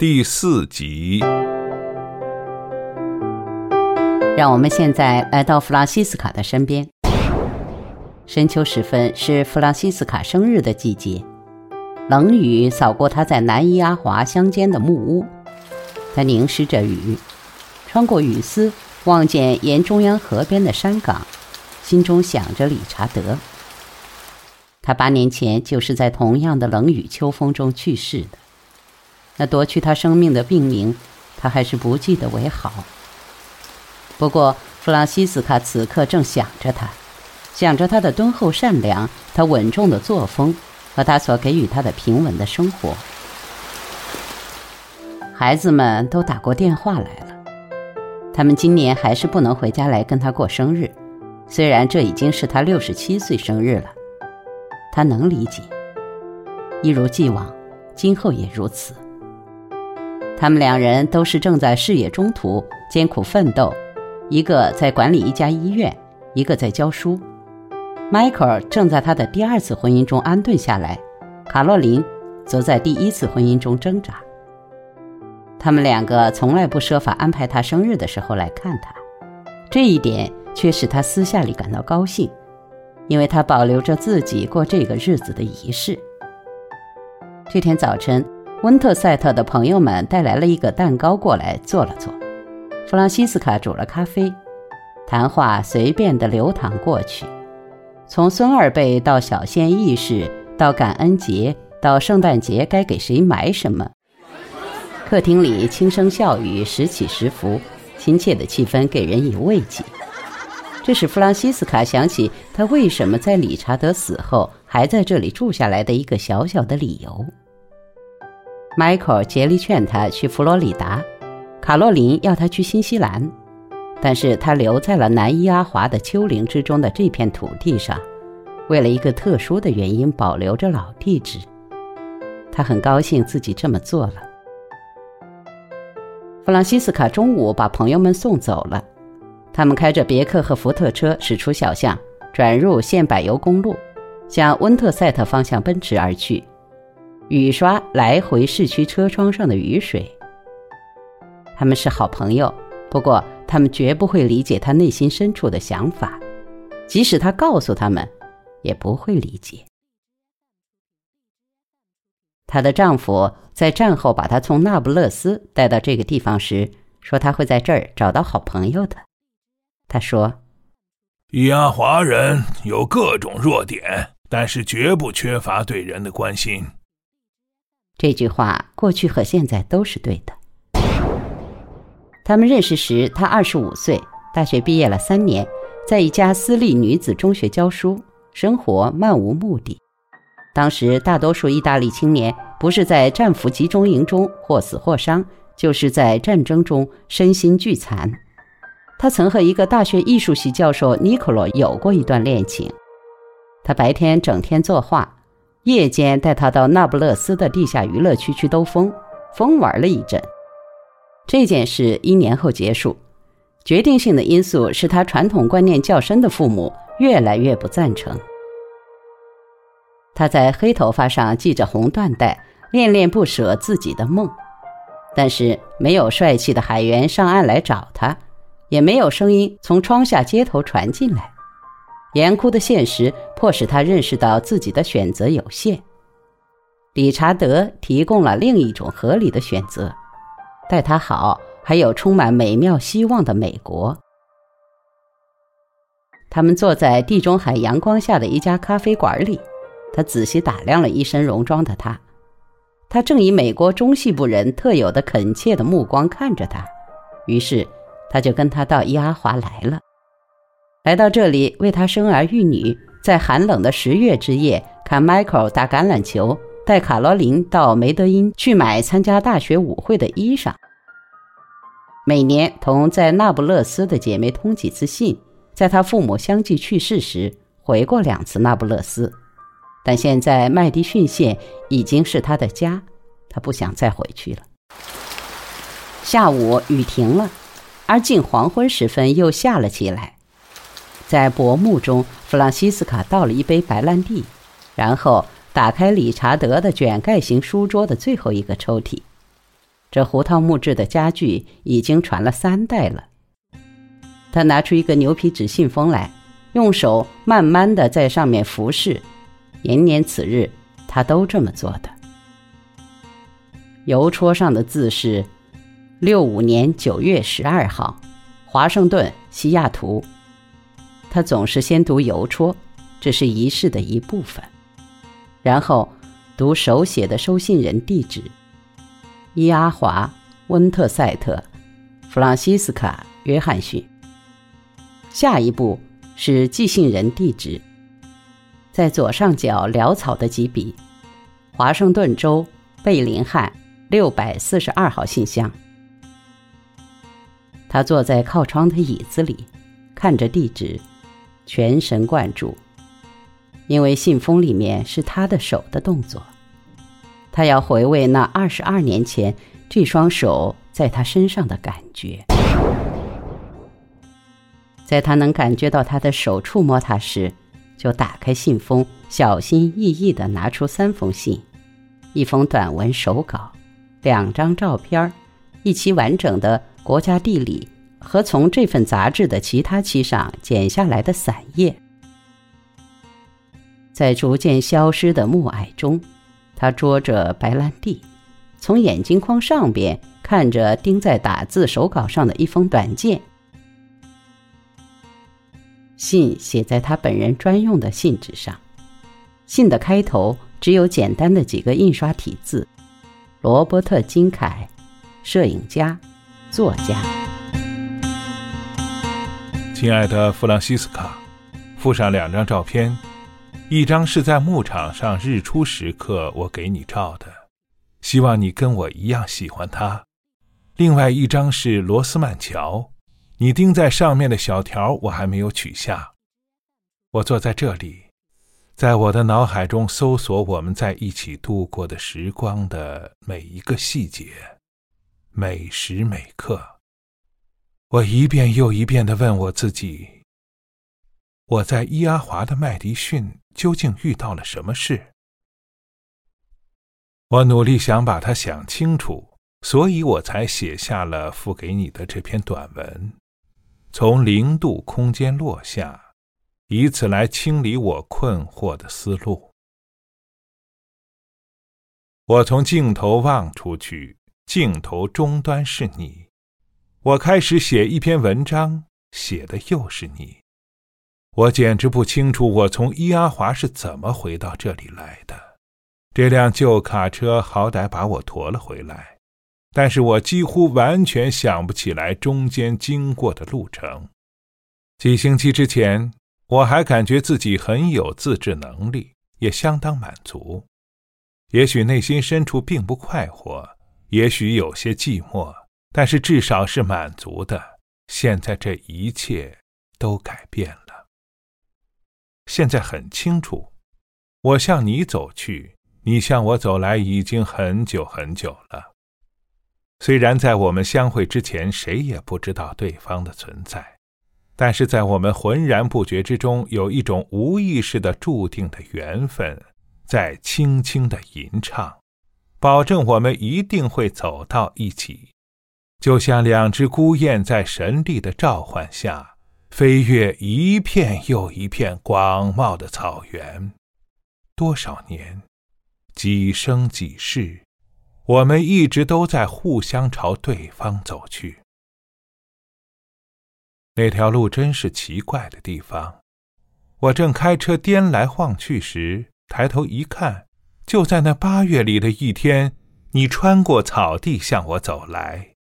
第四集，让我们现在来到弗朗西斯卡的身边。深秋时分是弗朗西斯卡生日的季节，冷雨扫过他在南伊阿华乡间的木屋，他凝视着雨，穿过雨丝，望见沿中央河边的山岗，心中想着理查德。他八年前就是在同样的冷雨秋风中去世的。那夺去他生命的病名，他还是不记得为好。不过，弗朗西斯卡此刻正想着他，想着他的敦厚善良，他稳重的作风，和他所给予他的平稳的生活。孩子们都打过电话来了，他们今年还是不能回家来跟他过生日，虽然这已经是他六十七岁生日了，他能理解。一如既往，今后也如此。他们两人都是正在事业中途艰苦奋斗，一个在管理一家医院，一个在教书。迈克尔正在他的第二次婚姻中安顿下来，卡洛琳则在第一次婚姻中挣扎。他们两个从来不设法安排他生日的时候来看他，这一点却使他私下里感到高兴，因为他保留着自己过这个日子的仪式。这天早晨。温特塞特的朋友们带来了一个蛋糕过来坐了坐，弗朗西斯卡煮了咖啡，谈话随便地流淌过去，从孙二辈到小县义士，到感恩节，到圣诞节该给谁买什么。客厅里轻声笑语，时起时伏，亲切的气氛给人以慰藉。这使弗朗西斯卡想起他为什么在理查德死后还在这里住下来的一个小小的理由。迈克尔竭力劝他去佛罗里达，卡洛琳要他去新西兰，但是他留在了南伊阿华的丘陵之中的这片土地上，为了一个特殊的原因保留着老地址。他很高兴自己这么做了。弗朗西斯卡中午把朋友们送走了，他们开着别克和福特车驶出小巷，转入县柏油公路，向温特塞特方向奔驰而去。雨刷来回市区车窗上的雨水。他们是好朋友，不过他们绝不会理解他内心深处的想法，即使他告诉他们，也不会理解。她的丈夫在战后把她从那不勒斯带到这个地方时，说他会在这儿找到好朋友的。他说：“亚华人有各种弱点，但是绝不缺乏对人的关心。”这句话过去和现在都是对的。他们认识时，他二十五岁，大学毕业了三年，在一家私立女子中学教书，生活漫无目的。当时大多数意大利青年不是在战俘集中营中或死或伤，就是在战争中身心俱残。他曾和一个大学艺术系教授尼科罗有过一段恋情。他白天整天作画。夜间带他到那不勒斯的地下娱乐区去兜风，疯玩了一阵。这件事一年后结束，决定性的因素是他传统观念较深的父母越来越不赞成。他在黑头发上系着红缎带，恋恋不舍自己的梦，但是没有帅气的海员上岸来找他，也没有声音从窗下街头传进来。严酷的现实迫使他认识到自己的选择有限。理查德提供了另一种合理的选择，待他好，还有充满美妙希望的美国。他们坐在地中海阳光下的一家咖啡馆里，他仔细打量了一身戎装的他，他正以美国中西部人特有的恳切的目光看着他，于是他就跟他到伊阿华来了。来到这里为他生儿育女，在寒冷的十月之夜看迈克尔打橄榄球，带卡罗琳到梅德因去买参加大学舞会的衣裳。每年同在那不勒斯的姐妹通几次信，在他父母相继去世时回过两次那不勒斯，但现在麦迪逊县已经是他的家，他不想再回去了。下午雨停了，而近黄昏时分又下了起来。在薄暮中，弗朗西斯卡倒了一杯白兰地，然后打开理查德的卷盖型书桌的最后一个抽屉。这胡桃木质的家具已经传了三代了。他拿出一个牛皮纸信封来，用手慢慢的在上面服侍，年年此日，他都这么做的。邮戳上的字是：六五年九月十二号，华盛顿西雅图。他总是先读邮戳，这是仪式的一部分，然后读手写的收信人地址：伊阿华温特塞特弗朗西斯卡约翰逊。下一步是寄信人地址，在左上角潦草的几笔：华盛顿州贝林汉六百四十二号信箱。他坐在靠窗的椅子里，看着地址。全神贯注，因为信封里面是他的手的动作。他要回味那二十二年前这双手在他身上的感觉。在他能感觉到他的手触摸他时，就打开信封，小心翼翼地拿出三封信：一封短文手稿，两张照片，一期完整的《国家地理》。和从这份杂志的其他期上剪下来的散页，在逐渐消失的暮霭中，他捉着白兰地，从眼镜框上边看着钉在打字手稿上的一封短件。信写在他本人专用的信纸上，信的开头只有简单的几个印刷体字：“罗伯特·金凯，摄影家，作家。”亲爱的弗朗西斯卡，附上两张照片，一张是在牧场上日出时刻我给你照的，希望你跟我一样喜欢它。另外一张是罗斯曼桥，你钉在上面的小条我还没有取下。我坐在这里，在我的脑海中搜索我们在一起度过的时光的每一个细节，每时每刻。我一遍又一遍地问我自己：我在伊阿华的麦迪逊究竟遇到了什么事？我努力想把它想清楚，所以我才写下了付给你的这篇短文，从零度空间落下，以此来清理我困惑的思路。我从镜头望出去，镜头终端是你。我开始写一篇文章，写的又是你。我简直不清楚我从伊阿华是怎么回到这里来的。这辆旧卡车好歹把我驮了回来，但是我几乎完全想不起来中间经过的路程。几星期之前，我还感觉自己很有自制能力，也相当满足。也许内心深处并不快活，也许有些寂寞。但是至少是满足的。现在这一切都改变了。现在很清楚，我向你走去，你向我走来，已经很久很久了。虽然在我们相会之前，谁也不知道对方的存在，但是在我们浑然不觉之中，有一种无意识的注定的缘分，在轻轻的吟唱，保证我们一定会走到一起。就像两只孤雁在神力的召唤下，飞越一片又一片广袤的草原。多少年，几生几世，我们一直都在互相朝对方走去。那条路真是奇怪的地方。我正开车颠来晃去时，抬头一看，就在那八月里的一天，你穿过草地向我走来。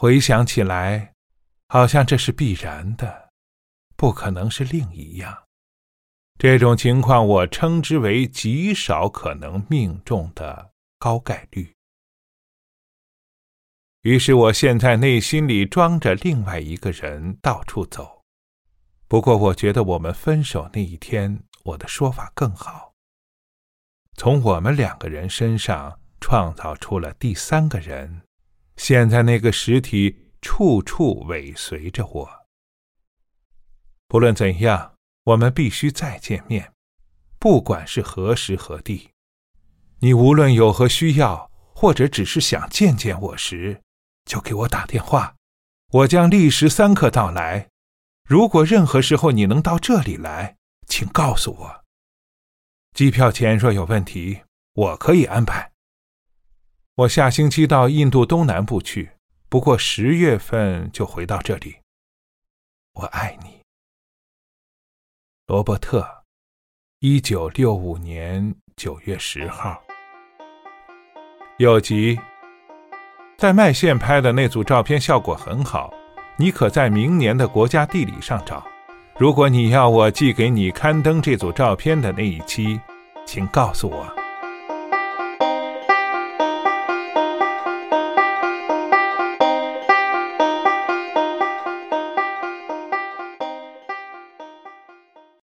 回想起来，好像这是必然的，不可能是另一样。这种情况我称之为极少可能命中的高概率。于是，我现在内心里装着另外一个人到处走。不过，我觉得我们分手那一天，我的说法更好。从我们两个人身上创造出了第三个人。现在那个实体处处尾随着我。不论怎样，我们必须再见面，不管是何时何地。你无论有何需要，或者只是想见见我时，就给我打电话，我将立时三刻到来。如果任何时候你能到这里来，请告诉我。机票钱若有问题，我可以安排。我下星期到印度东南部去，不过十月份就回到这里。我爱你，罗伯特。一九六五年九月十号。有吉，在麦县拍的那组照片效果很好，你可在明年的国家地理上找。如果你要我寄给你刊登这组照片的那一期，请告诉我。